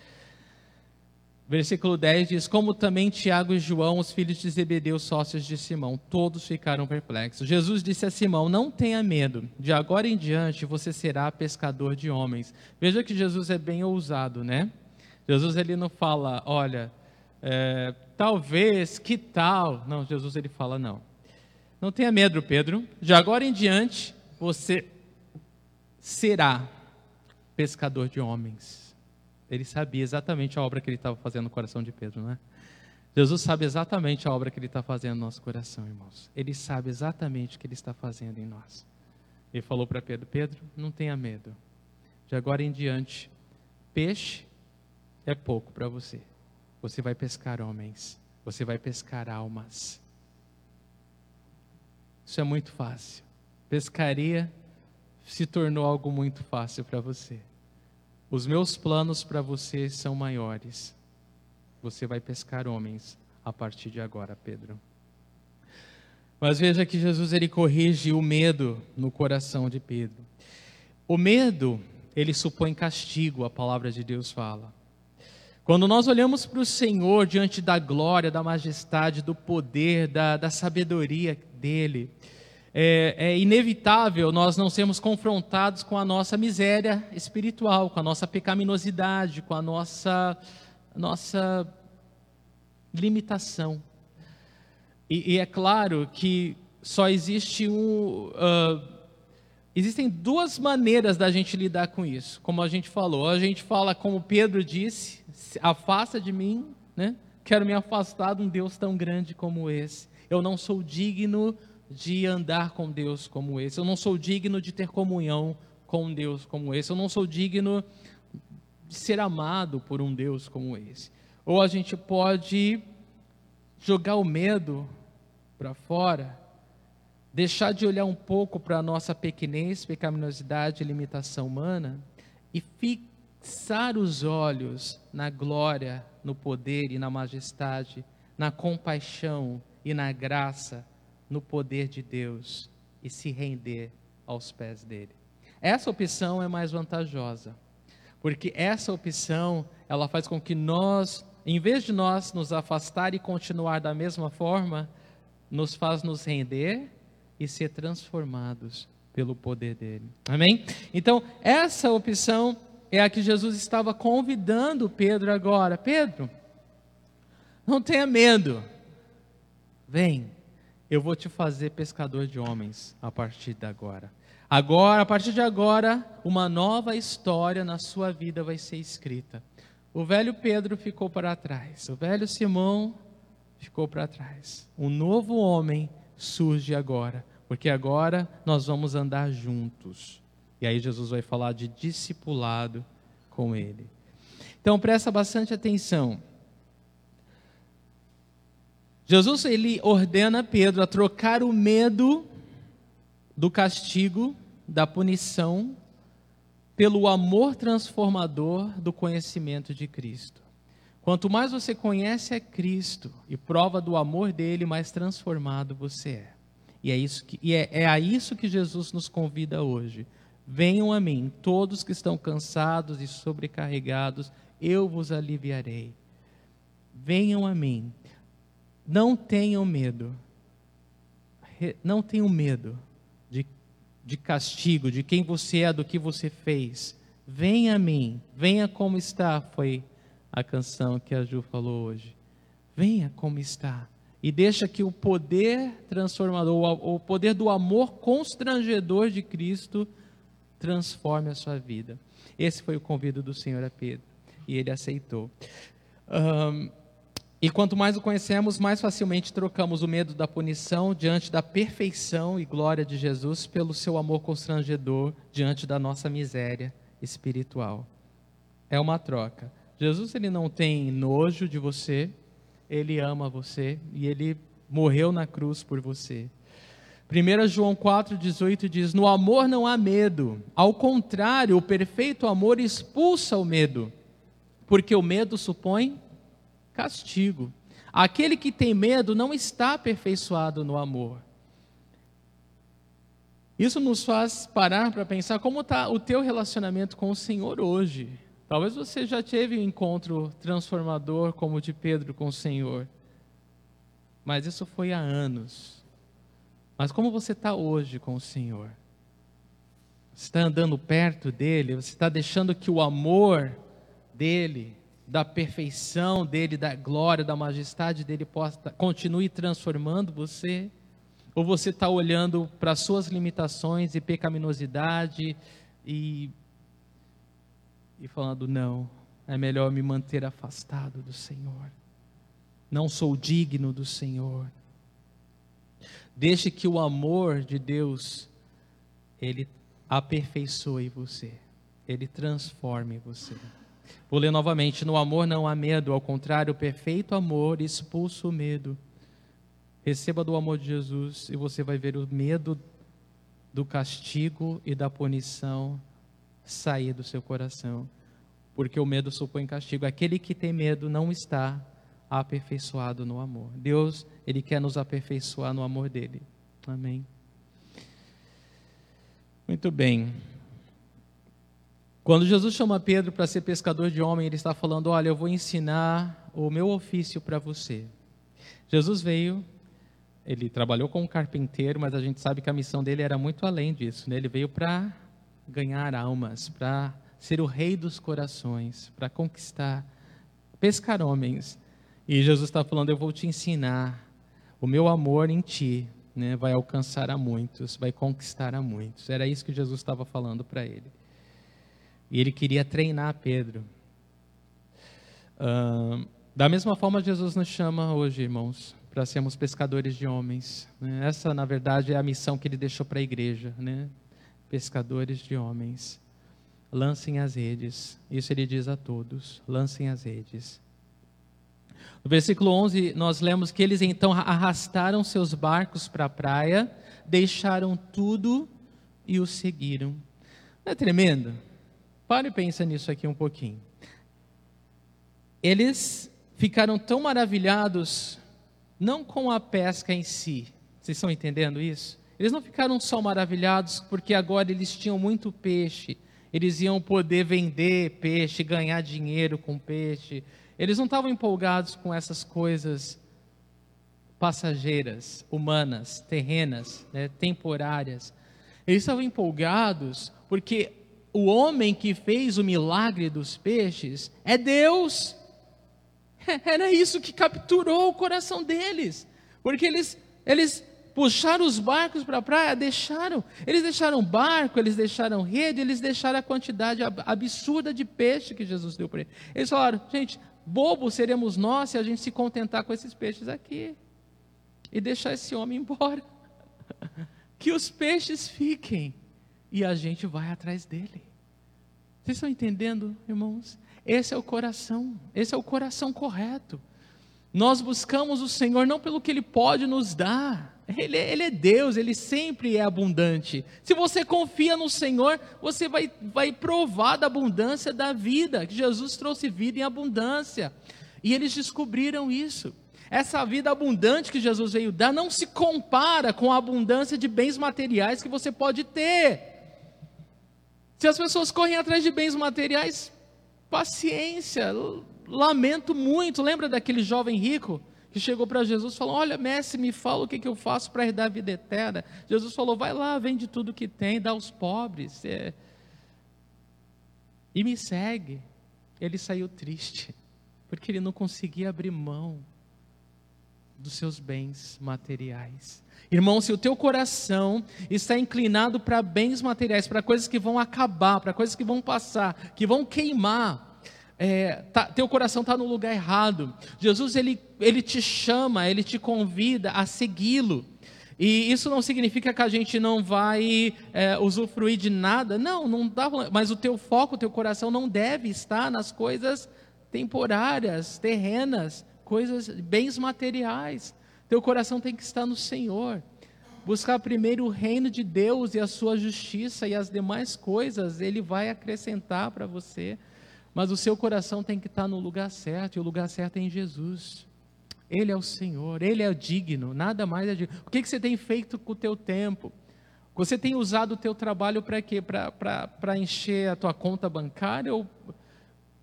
Versículo 10 diz: Como também Tiago e João, os filhos de Zebedeu, sócios de Simão, todos ficaram perplexos. Jesus disse a Simão: Não tenha medo, de agora em diante você será pescador de homens. Veja que Jesus é bem ousado, né? Jesus ele não fala, olha, é, talvez, que tal? Não, Jesus ele fala, não. Não tenha medo, Pedro, de agora em diante você será pescador de homens. Ele sabia exatamente a obra que ele estava fazendo no coração de Pedro, não é? Jesus sabe exatamente a obra que ele está fazendo no nosso coração, irmãos. Ele sabe exatamente o que ele está fazendo em nós. Ele falou para Pedro: Pedro, não tenha medo. De agora em diante, peixe é pouco para você. Você vai pescar homens. Você vai pescar almas. Isso é muito fácil. Pescaria se tornou algo muito fácil para você. Os meus planos para você são maiores. Você vai pescar homens a partir de agora, Pedro. Mas veja que Jesus ele corrige o medo no coração de Pedro. O medo, ele supõe castigo, a palavra de Deus fala. Quando nós olhamos para o Senhor diante da glória, da majestade, do poder, da, da sabedoria dele, é, é, inevitável nós não sermos confrontados com a nossa miséria espiritual, com a nossa pecaminosidade, com a nossa, nossa limitação. E, e é claro que só existe um. Uh, existem duas maneiras da gente lidar com isso, como a gente falou. A gente fala, como Pedro disse: afasta de mim, né? quero me afastar de um Deus tão grande como esse. Eu não sou digno de andar com Deus como esse. Eu não sou digno de ter comunhão com Deus como esse. Eu não sou digno de ser amado por um Deus como esse. Ou a gente pode jogar o medo para fora, deixar de olhar um pouco para a nossa pequenez, pecaminosidade e limitação humana e fixar os olhos na glória, no poder e na majestade, na compaixão e na graça no poder de Deus e se render aos pés dele. Essa opção é mais vantajosa, porque essa opção, ela faz com que nós, em vez de nós nos afastar e continuar da mesma forma, nos faz nos render e ser transformados pelo poder dele. Amém? Então, essa opção é a que Jesus estava convidando Pedro agora. Pedro, não tenha medo. Vem, eu vou te fazer pescador de homens a partir de agora. Agora, a partir de agora, uma nova história na sua vida vai ser escrita. O velho Pedro ficou para trás, o velho Simão ficou para trás. Um novo homem surge agora, porque agora nós vamos andar juntos. E aí Jesus vai falar de discipulado com ele. Então presta bastante atenção. Jesus ele ordena Pedro a trocar o medo do castigo, da punição, pelo amor transformador do conhecimento de Cristo. Quanto mais você conhece a Cristo e prova do amor dele, mais transformado você é. E é, isso que, e é, é a isso que Jesus nos convida hoje. Venham a mim, todos que estão cansados e sobrecarregados, eu vos aliviarei. Venham a mim. Não tenham medo. Não tenham medo de, de castigo, de quem você é, do que você fez. Venha a mim, venha como está, foi a canção que a Ju falou hoje. Venha como está. E deixa que o poder transformador, o poder do amor constrangedor de Cristo transforme a sua vida. Esse foi o convite do Senhor a Pedro. E ele aceitou. Um, e quanto mais o conhecemos, mais facilmente trocamos o medo da punição diante da perfeição e glória de Jesus pelo seu amor constrangedor diante da nossa miséria espiritual. É uma troca. Jesus ele não tem nojo de você, ele ama você e ele morreu na cruz por você. 1 João 4,18 diz: No amor não há medo, ao contrário, o perfeito amor expulsa o medo, porque o medo supõe castigo. Aquele que tem medo não está aperfeiçoado no amor. Isso nos faz parar para pensar como está o teu relacionamento com o Senhor hoje. Talvez você já teve um encontro transformador como o de Pedro com o Senhor, mas isso foi há anos. Mas como você está hoje com o Senhor? Você está andando perto dele? Você está deixando que o amor dele, da perfeição dele, da glória, da majestade dele possa continue transformando você? Ou você está olhando para as suas limitações e pecaminosidade e, e falando, não, é melhor me manter afastado do Senhor. Não sou digno do Senhor. Deixe que o amor de Deus, Ele aperfeiçoe você. Ele transforme você. Vou ler novamente: no amor não há medo, ao contrário, o perfeito amor expulsa o medo. Receba do amor de Jesus e você vai ver o medo do castigo e da punição sair do seu coração. Porque o medo supõe castigo. Aquele que tem medo não está aperfeiçoado no amor. Deus, Ele quer nos aperfeiçoar no amor dele. Amém. Muito bem. Quando Jesus chama Pedro para ser pescador de homem, ele está falando: Olha, eu vou ensinar o meu ofício para você. Jesus veio ele trabalhou como carpinteiro, mas a gente sabe que a missão dele era muito além disso. Né? Ele veio para ganhar almas, para ser o rei dos corações, para conquistar, pescar homens. E Jesus está falando: Eu vou te ensinar. O meu amor em ti né, vai alcançar a muitos, vai conquistar a muitos. Era isso que Jesus estava falando para ele. E ele queria treinar Pedro. Uh, da mesma forma, Jesus nos chama hoje, irmãos, para sermos pescadores de homens. Né? Essa, na verdade, é a missão que ele deixou para a igreja, né? Pescadores de homens. Lancem as redes. Isso ele diz a todos: lancem as redes. No versículo 11, nós lemos que eles então arrastaram seus barcos para a praia, deixaram tudo e o seguiram. Não é tremendo? Pare e pensa nisso aqui um pouquinho. Eles ficaram tão maravilhados não com a pesca em si. Vocês estão entendendo isso? Eles não ficaram só maravilhados porque agora eles tinham muito peixe, eles iam poder vender peixe, ganhar dinheiro com peixe. Eles não estavam empolgados com essas coisas passageiras, humanas, terrenas, né, temporárias. Eles estavam empolgados porque o homem que fez o milagre dos peixes é Deus. Era isso que capturou o coração deles. Porque eles, eles puxaram os barcos para a praia, deixaram. Eles deixaram barco, eles deixaram rede, eles deixaram a quantidade absurda de peixe que Jesus deu para eles. Eles falaram, gente, bobo seremos nós se a gente se contentar com esses peixes aqui. E deixar esse homem embora. Que os peixes fiquem. E a gente vai atrás dele. Vocês estão entendendo, irmãos? Esse é o coração, esse é o coração correto. Nós buscamos o Senhor não pelo que Ele pode nos dar, ele, ele, é Deus, Ele sempre é abundante. Se você confia no Senhor, você vai, vai provar da abundância da vida, que Jesus trouxe vida em abundância. E eles descobriram isso. Essa vida abundante que Jesus veio dar não se compara com a abundância de bens materiais que você pode ter. Se as pessoas correm atrás de bens materiais, paciência, lamento muito. Lembra daquele jovem rico que chegou para Jesus e falou: Olha, mestre, me fala o que, que eu faço para herdar a vida eterna. Jesus falou: Vai lá, vende tudo que tem, dá aos pobres é... e me segue. Ele saiu triste, porque ele não conseguia abrir mão dos seus bens materiais. Irmão, se o teu coração está inclinado para bens materiais, para coisas que vão acabar, para coisas que vão passar, que vão queimar, é, tá, teu coração está no lugar errado. Jesus ele, ele te chama, ele te convida a segui-lo. E isso não significa que a gente não vai é, usufruir de nada. Não, não dá. Mas o teu foco, o teu coração não deve estar nas coisas temporárias, terrenas, coisas, bens materiais. Teu coração tem que estar no Senhor. Buscar primeiro o reino de Deus e a sua justiça e as demais coisas, Ele vai acrescentar para você. Mas o seu coração tem que estar no lugar certo, e o lugar certo é em Jesus. Ele é o Senhor, Ele é digno, nada mais é digno. O que, que você tem feito com o teu tempo? Você tem usado o teu trabalho para quê? Para encher a tua conta bancária ou,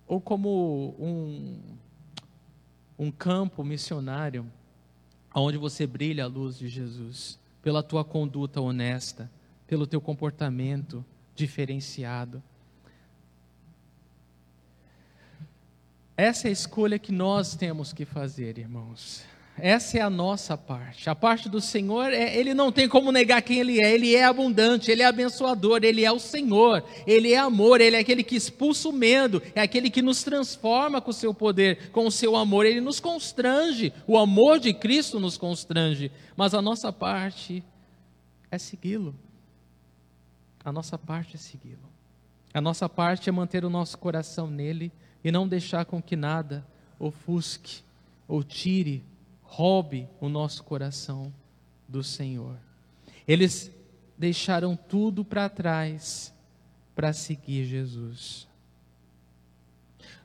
ou como um, um campo missionário onde você brilha a luz de Jesus? Pela tua conduta honesta, pelo teu comportamento diferenciado. Essa é a escolha que nós temos que fazer, irmãos. Essa é a nossa parte. A parte do Senhor, é, ele não tem como negar quem ele é. Ele é abundante, ele é abençoador, ele é o Senhor, ele é amor, ele é aquele que expulsa o medo, é aquele que nos transforma com o seu poder, com o seu amor. Ele nos constrange, o amor de Cristo nos constrange. Mas a nossa parte é segui-lo. A nossa parte é segui-lo. A nossa parte é manter o nosso coração nele e não deixar com que nada ofusque ou tire, roube o nosso coração do Senhor. Eles deixaram tudo para trás para seguir Jesus.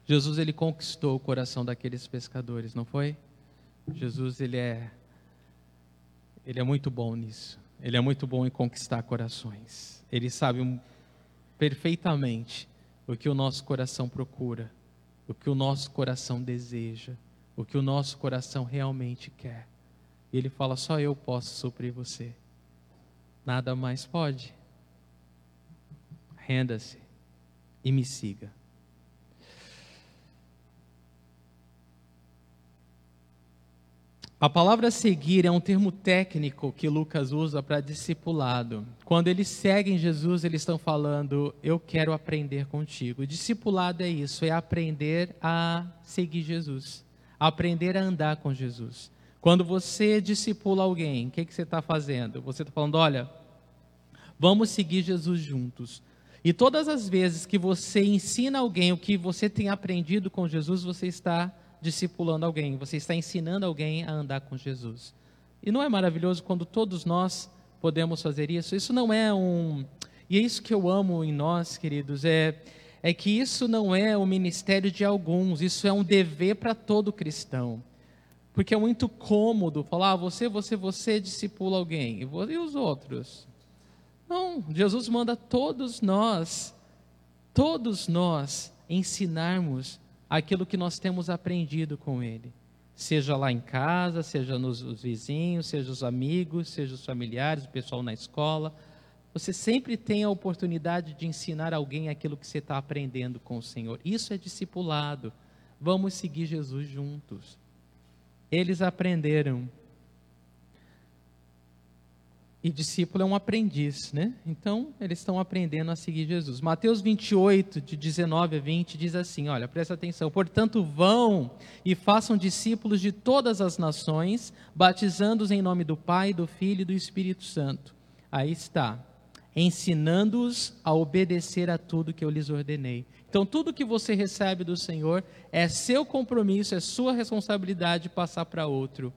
Jesus ele conquistou o coração daqueles pescadores, não foi? Jesus ele é ele é muito bom nisso. Ele é muito bom em conquistar corações. Ele sabe perfeitamente o que o nosso coração procura o que o nosso coração deseja, o que o nosso coração realmente quer. E ele fala: só eu posso suprir você. Nada mais pode. Renda-se e me siga. A palavra seguir é um termo técnico que Lucas usa para discipulado. Quando eles seguem Jesus, eles estão falando: Eu quero aprender contigo. discipulado é isso, é aprender a seguir Jesus, aprender a andar com Jesus. Quando você discipula alguém, o que, que você está fazendo? Você está falando: Olha, vamos seguir Jesus juntos. E todas as vezes que você ensina alguém o que você tem aprendido com Jesus, você está discipulando alguém, você está ensinando alguém a andar com Jesus. E não é maravilhoso quando todos nós podemos fazer isso? Isso não é um. E é isso que eu amo em nós, queridos, é, é que isso não é o ministério de alguns, isso é um dever para todo cristão. Porque é muito cômodo falar, ah, você, você, você discipula alguém, e os outros? Não, Jesus manda todos nós, todos nós, ensinarmos aquilo que nós temos aprendido com Ele. Seja lá em casa, seja nos os vizinhos, seja os amigos, seja os familiares, o pessoal na escola. Você sempre tem a oportunidade de ensinar alguém aquilo que você está aprendendo com o Senhor. Isso é discipulado. Vamos seguir Jesus juntos. Eles aprenderam e discípulo é um aprendiz, né? Então, eles estão aprendendo a seguir Jesus. Mateus 28, de 19 a 20, diz assim: olha, presta atenção. Portanto, vão e façam discípulos de todas as nações, batizando-os em nome do Pai, do Filho e do Espírito Santo. Aí está. Ensinando-os a obedecer a tudo que eu lhes ordenei. Então, tudo que você recebe do Senhor é seu compromisso, é sua responsabilidade passar para outro,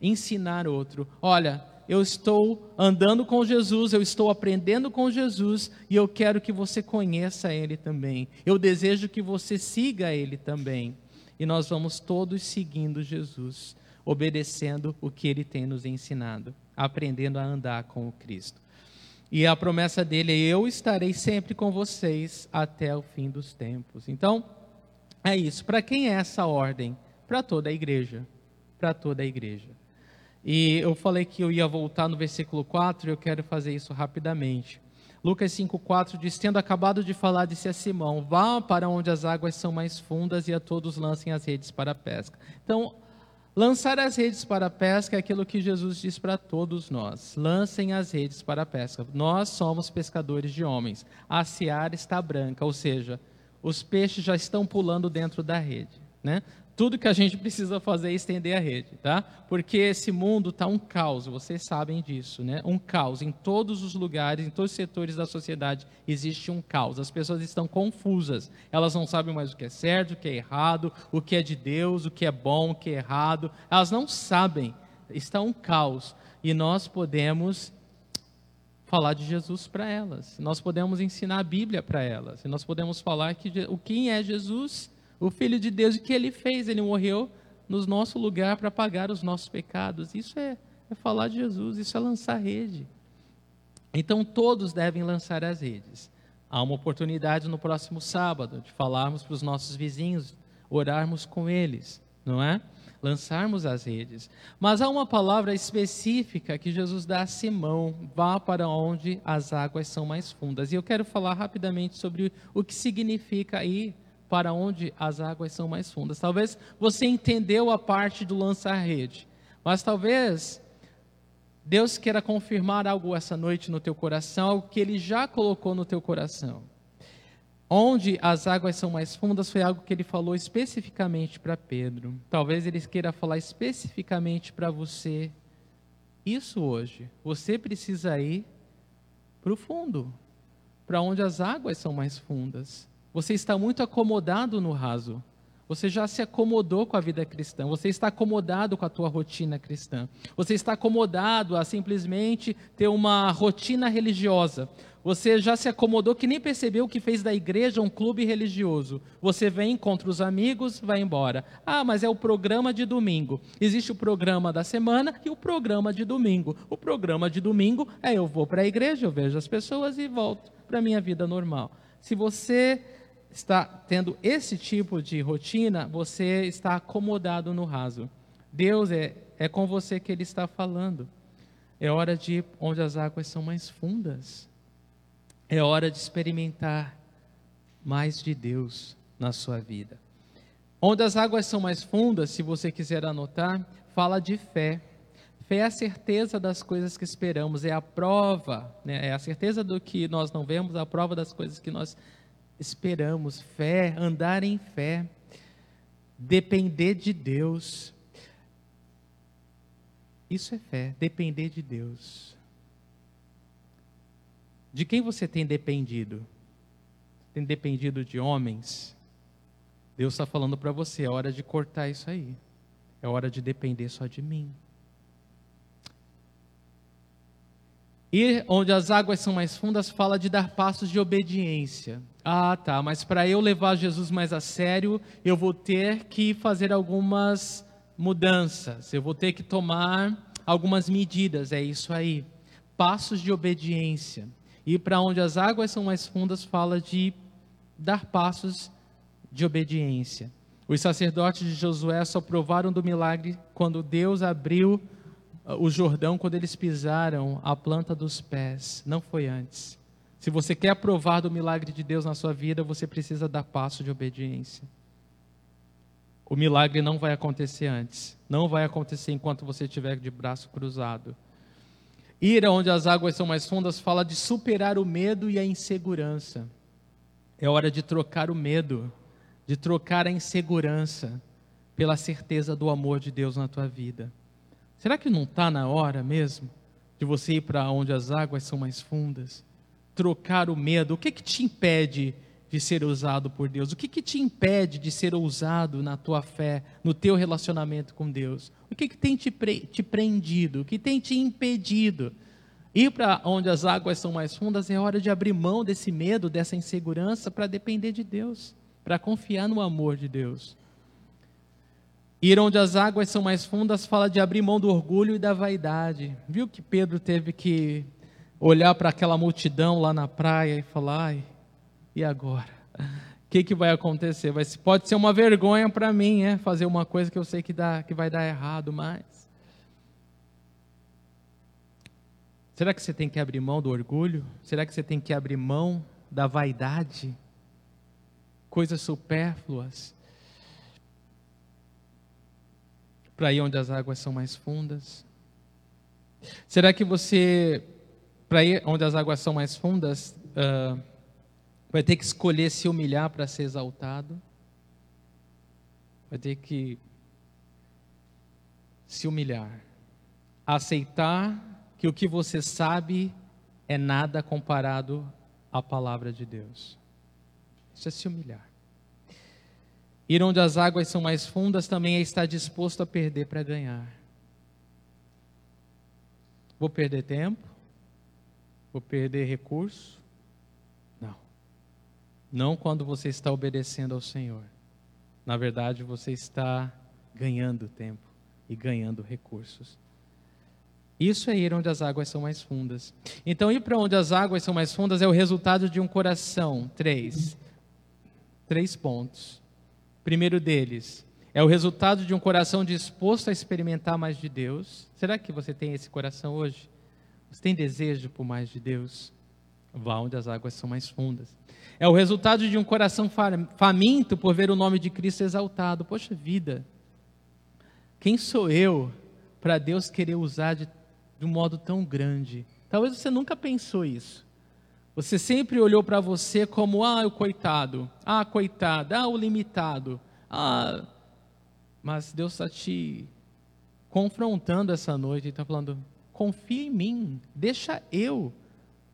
ensinar outro. Olha, eu estou andando com Jesus, eu estou aprendendo com Jesus e eu quero que você conheça Ele também. Eu desejo que você siga Ele também. E nós vamos todos seguindo Jesus, obedecendo o que Ele tem nos ensinado, aprendendo a andar com o Cristo. E a promessa dele é: Eu estarei sempre com vocês até o fim dos tempos. Então, é isso. Para quem é essa ordem? Para toda a igreja. Para toda a igreja. E eu falei que eu ia voltar no versículo 4 e eu quero fazer isso rapidamente. Lucas 5,4 diz: Tendo acabado de falar, disse a Simão: Vá para onde as águas são mais fundas e a todos lancem as redes para a pesca. Então, lançar as redes para a pesca é aquilo que Jesus diz para todos nós: lancem as redes para a pesca. Nós somos pescadores de homens. A seara está branca, ou seja, os peixes já estão pulando dentro da rede. Né? Tudo que a gente precisa fazer é estender a rede, tá? Porque esse mundo está um caos, vocês sabem disso, né? Um caos em todos os lugares, em todos os setores da sociedade existe um caos. As pessoas estão confusas, elas não sabem mais o que é certo, o que é errado, o que é de Deus, o que é bom, o que é errado. Elas não sabem. Está um caos e nós podemos falar de Jesus para elas. Nós podemos ensinar a Bíblia para elas. E nós podemos falar que o quem é Jesus o Filho de Deus, o que ele fez? Ele morreu no nosso lugar para pagar os nossos pecados. Isso é, é falar de Jesus, isso é lançar rede. Então todos devem lançar as redes. Há uma oportunidade no próximo sábado de falarmos para os nossos vizinhos, orarmos com eles, não é? Lançarmos as redes. Mas há uma palavra específica que Jesus dá a Simão: vá para onde as águas são mais fundas. E eu quero falar rapidamente sobre o que significa ir para onde as águas são mais fundas. Talvez você entendeu a parte do lançar rede, mas talvez Deus queira confirmar algo essa noite no teu coração, algo que Ele já colocou no teu coração. Onde as águas são mais fundas foi algo que Ele falou especificamente para Pedro. Talvez Ele queira falar especificamente para você. Isso hoje. Você precisa ir para o fundo, para onde as águas são mais fundas. Você está muito acomodado no raso. Você já se acomodou com a vida cristã, você está acomodado com a tua rotina cristã. Você está acomodado a simplesmente ter uma rotina religiosa. Você já se acomodou que nem percebeu que fez da igreja um clube religioso. Você vem, encontra os amigos, vai embora. Ah, mas é o programa de domingo. Existe o programa da semana e o programa de domingo. O programa de domingo é eu vou para a igreja, eu vejo as pessoas e volto para a minha vida normal. Se você está tendo esse tipo de rotina, você está acomodado no raso. Deus é, é com você que Ele está falando. É hora de ir onde as águas são mais fundas. É hora de experimentar mais de Deus na sua vida. Onde as águas são mais fundas, se você quiser anotar, fala de fé. Fé é a certeza das coisas que esperamos, é a prova, né? é a certeza do que nós não vemos, a prova das coisas que nós fé, andar em fé, depender de Deus. Isso é fé, depender de Deus. De quem você tem dependido? Tem dependido de homens? Deus está falando para você, é hora de cortar isso aí. É hora de depender só de mim. Ir onde as águas são mais fundas fala de dar passos de obediência. Ah, tá, mas para eu levar Jesus mais a sério, eu vou ter que fazer algumas mudanças, eu vou ter que tomar algumas medidas, é isso aí. Passos de obediência. Ir para onde as águas são mais fundas fala de dar passos de obediência. Os sacerdotes de Josué só provaram do milagre quando Deus abriu o Jordão quando eles pisaram a planta dos pés, não foi antes. Se você quer provar do milagre de Deus na sua vida, você precisa dar passo de obediência. O milagre não vai acontecer antes, não vai acontecer enquanto você estiver de braço cruzado. Ir aonde as águas são mais fundas fala de superar o medo e a insegurança. É hora de trocar o medo, de trocar a insegurança pela certeza do amor de Deus na tua vida. Será que não está na hora mesmo de você ir para onde as águas são mais fundas? Trocar o medo. O que, que te impede de ser usado por Deus? O que, que te impede de ser ousado na tua fé, no teu relacionamento com Deus? O que, que tem te, pre te prendido? O que tem te impedido? Ir para onde as águas são mais fundas é hora de abrir mão desse medo, dessa insegurança, para depender de Deus, para confiar no amor de Deus. Ir onde as águas são mais fundas fala de abrir mão do orgulho e da vaidade. Viu que Pedro teve que olhar para aquela multidão lá na praia e falar: ai, e agora? O que, que vai acontecer? Vai, pode ser uma vergonha para mim, é, fazer uma coisa que eu sei que, dá, que vai dar errado, mas. Será que você tem que abrir mão do orgulho? Será que você tem que abrir mão da vaidade? Coisas supérfluas? para ir onde as águas são mais fundas? Será que você, para ir onde as águas são mais fundas, uh, vai ter que escolher se humilhar para ser exaltado? Vai ter que se humilhar, aceitar que o que você sabe é nada comparado à palavra de Deus. Isso é se humilhar. Ir onde as águas são mais fundas também é estar disposto a perder para ganhar. Vou perder tempo? Vou perder recurso? Não. Não quando você está obedecendo ao Senhor. Na verdade, você está ganhando tempo e ganhando recursos. Isso é ir onde as águas são mais fundas. Então, ir para onde as águas são mais fundas é o resultado de um coração. Três. Três pontos. Primeiro deles, é o resultado de um coração disposto a experimentar mais de Deus. Será que você tem esse coração hoje? Você tem desejo por mais de Deus? Vá onde as águas são mais fundas. É o resultado de um coração faminto por ver o nome de Cristo exaltado. Poxa vida, quem sou eu para Deus querer usar de de um modo tão grande. Talvez você nunca pensou isso. Você sempre olhou para você como, ah, o coitado, ah, coitada, ah, o limitado, ah. Mas Deus está te confrontando essa noite e está falando: confia em mim, deixa eu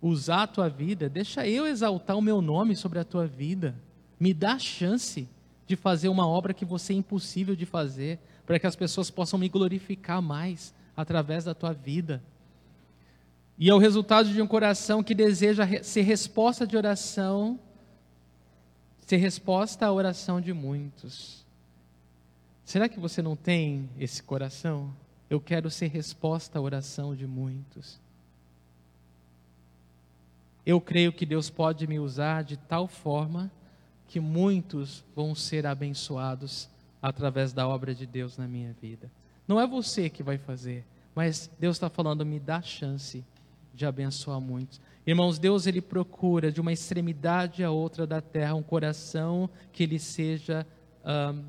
usar a tua vida, deixa eu exaltar o meu nome sobre a tua vida. Me dá a chance de fazer uma obra que você é impossível de fazer, para que as pessoas possam me glorificar mais através da tua vida. E é o resultado de um coração que deseja ser resposta de oração, ser resposta à oração de muitos. Será que você não tem esse coração? Eu quero ser resposta à oração de muitos. Eu creio que Deus pode me usar de tal forma que muitos vão ser abençoados através da obra de Deus na minha vida. Não é você que vai fazer, mas Deus está falando, me dá chance de abençoar muitos. Irmãos, Deus ele procura de uma extremidade a outra da terra um coração que ele seja um,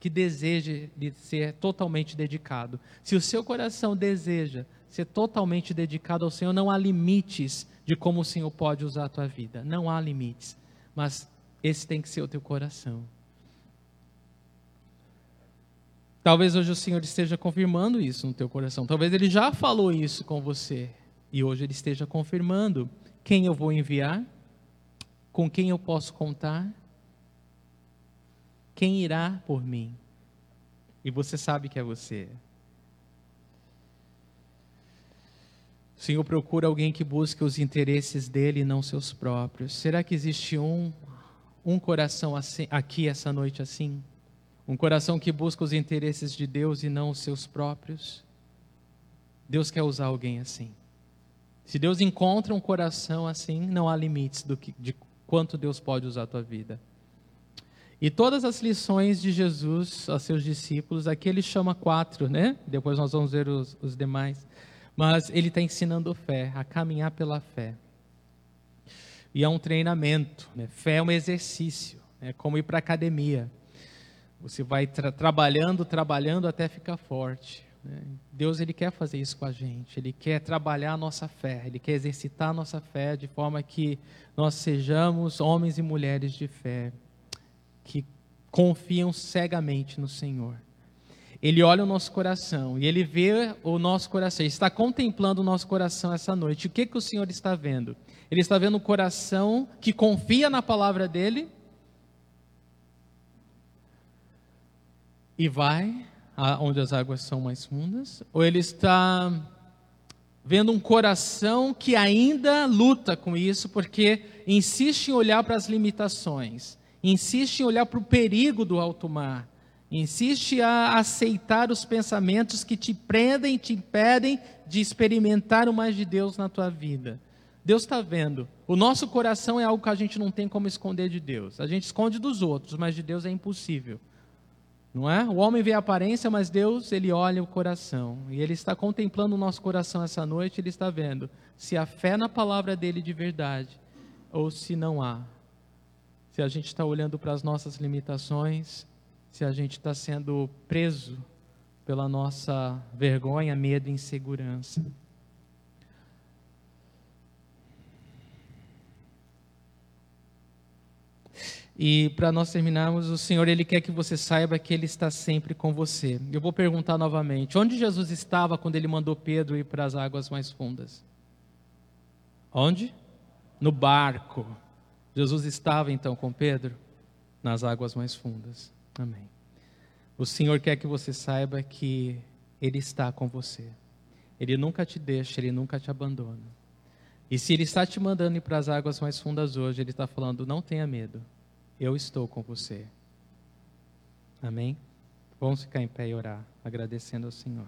que deseje ser totalmente dedicado. Se o seu coração deseja ser totalmente dedicado ao Senhor, não há limites de como o Senhor pode usar a tua vida. Não há limites. Mas esse tem que ser o teu coração. Talvez hoje o Senhor esteja confirmando isso no teu coração. Talvez ele já falou isso com você e hoje ele esteja confirmando quem eu vou enviar, com quem eu posso contar, quem irá por mim. E você sabe que é você. O Senhor procura alguém que busque os interesses dele e não seus próprios. Será que existe um um coração assim, aqui essa noite assim? Um coração que busca os interesses de Deus e não os seus próprios. Deus quer usar alguém assim. Se Deus encontra um coração assim, não há limites que, de quanto Deus pode usar a tua vida. E todas as lições de Jesus aos seus discípulos, aqui ele chama quatro, né? Depois nós vamos ver os, os demais. Mas ele está ensinando fé, a caminhar pela fé. E é um treinamento. Né? Fé é um exercício, é como ir para a academia. Você vai tra trabalhando, trabalhando até ficar forte. Né? Deus ele quer fazer isso com a gente. Ele quer trabalhar a nossa fé. Ele quer exercitar a nossa fé de forma que nós sejamos homens e mulheres de fé que confiam cegamente no Senhor. Ele olha o nosso coração e ele vê o nosso coração. Ele está contemplando o nosso coração essa noite. O que que o Senhor está vendo? Ele está vendo um coração que confia na palavra dele e vai onde as águas são mais fundas, ou ele está vendo um coração que ainda luta com isso, porque insiste em olhar para as limitações, insiste em olhar para o perigo do alto mar, insiste a aceitar os pensamentos que te prendem, te impedem de experimentar o mais de Deus na tua vida. Deus está vendo. O nosso coração é algo que a gente não tem como esconder de Deus. A gente esconde dos outros, mas de Deus é impossível. Não é? O homem vê a aparência, mas Deus, ele olha o coração. E ele está contemplando o nosso coração essa noite, ele está vendo se há fé na palavra dele de verdade ou se não há. Se a gente está olhando para as nossas limitações, se a gente está sendo preso pela nossa vergonha, medo e insegurança. E para nós terminarmos, o Senhor ele quer que você saiba que ele está sempre com você. Eu vou perguntar novamente: onde Jesus estava quando ele mandou Pedro ir para as águas mais fundas? Onde? No barco. Jesus estava então com Pedro nas águas mais fundas. Amém. O Senhor quer que você saiba que ele está com você. Ele nunca te deixa, ele nunca te abandona. E se ele está te mandando ir para as águas mais fundas hoje, ele está falando: não tenha medo eu estou com você. Amém? Vamos ficar em pé e orar, agradecendo ao Senhor.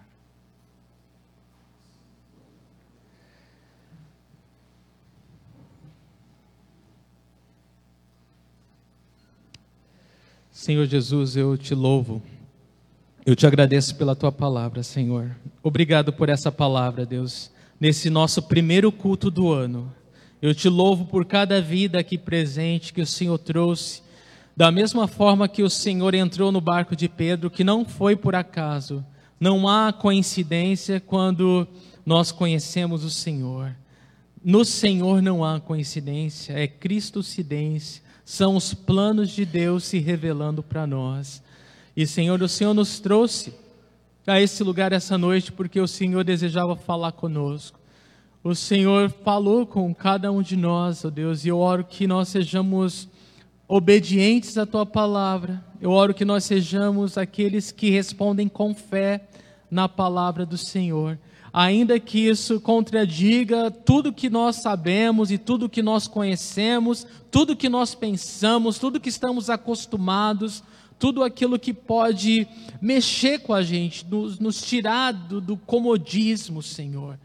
Senhor Jesus, eu te louvo. Eu te agradeço pela tua palavra, Senhor. Obrigado por essa palavra, Deus, nesse nosso primeiro culto do ano. Eu te louvo por cada vida aqui presente que o Senhor trouxe, da mesma forma que o Senhor entrou no barco de Pedro, que não foi por acaso. Não há coincidência quando nós conhecemos o Senhor. No Senhor não há coincidência, é Cristocidência, são os planos de Deus se revelando para nós. E Senhor, o Senhor nos trouxe a esse lugar essa noite porque o Senhor desejava falar conosco. O Senhor falou com cada um de nós, ó oh Deus, e eu oro que nós sejamos obedientes à tua palavra. Eu oro que nós sejamos aqueles que respondem com fé na palavra do Senhor. Ainda que isso contradiga tudo que nós sabemos e tudo que nós conhecemos, tudo que nós pensamos, tudo que estamos acostumados, tudo aquilo que pode mexer com a gente, nos, nos tirar do, do comodismo, Senhor.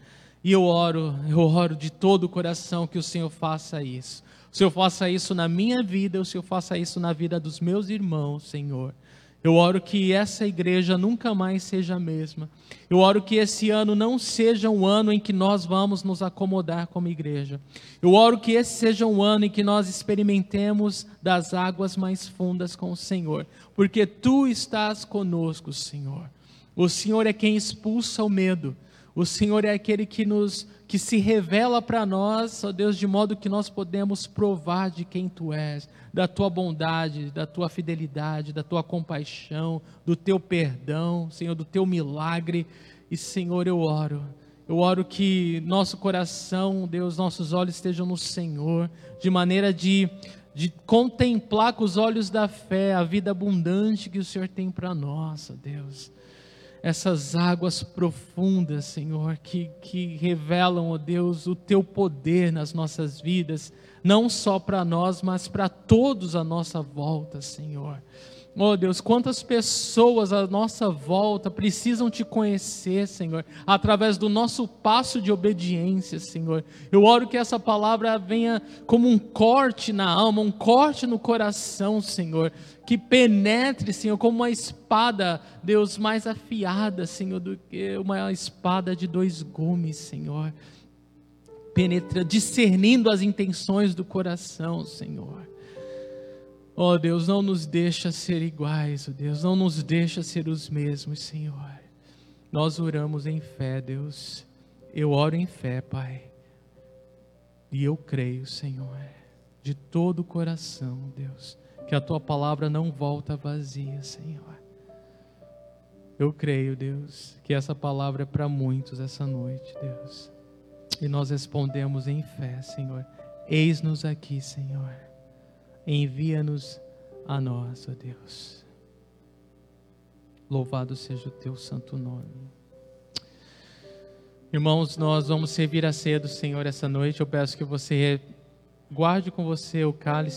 E eu oro, eu oro de todo o coração que o Senhor faça isso. O Senhor faça isso na minha vida, o Senhor faça isso na vida dos meus irmãos, Senhor. Eu oro que essa igreja nunca mais seja a mesma. Eu oro que esse ano não seja um ano em que nós vamos nos acomodar como igreja. Eu oro que esse seja um ano em que nós experimentemos das águas mais fundas com o Senhor, porque tu estás conosco, Senhor. O Senhor é quem expulsa o medo. O Senhor é aquele que nos que se revela para nós, ó Deus, de modo que nós podemos provar de quem tu és, da tua bondade, da tua fidelidade, da tua compaixão, do teu perdão, Senhor, do teu milagre. E Senhor, eu oro, eu oro que nosso coração, Deus, nossos olhos estejam no Senhor, de maneira de de contemplar com os olhos da fé a vida abundante que o Senhor tem para nós, ó Deus essas águas profundas, Senhor, que, que revelam, ó oh Deus, o teu poder nas nossas vidas, não só para nós, mas para todos à nossa volta, Senhor. Oh Deus, quantas pessoas à nossa volta precisam te conhecer, Senhor, através do nosso passo de obediência, Senhor. Eu oro que essa palavra venha como um corte na alma, um corte no coração, Senhor, que penetre, Senhor, como uma espada, Deus, mais afiada, Senhor, do que uma espada de dois gumes, Senhor. Penetra, discernindo as intenções do coração, Senhor. Oh Deus, não nos deixa ser iguais, oh Deus, não nos deixa ser os mesmos, Senhor. Nós oramos em fé, Deus. Eu oro em fé, Pai. E eu creio, Senhor, de todo o coração, Deus, que a tua palavra não volta vazia, Senhor. Eu creio, Deus, que essa palavra é para muitos essa noite, Deus. E nós respondemos em fé, Senhor. Eis-nos aqui, Senhor envia-nos a nós, ó Deus. Louvado seja o teu santo nome. Irmãos, nós vamos servir a ceia do Senhor essa noite. Eu peço que você guarde com você o cálice.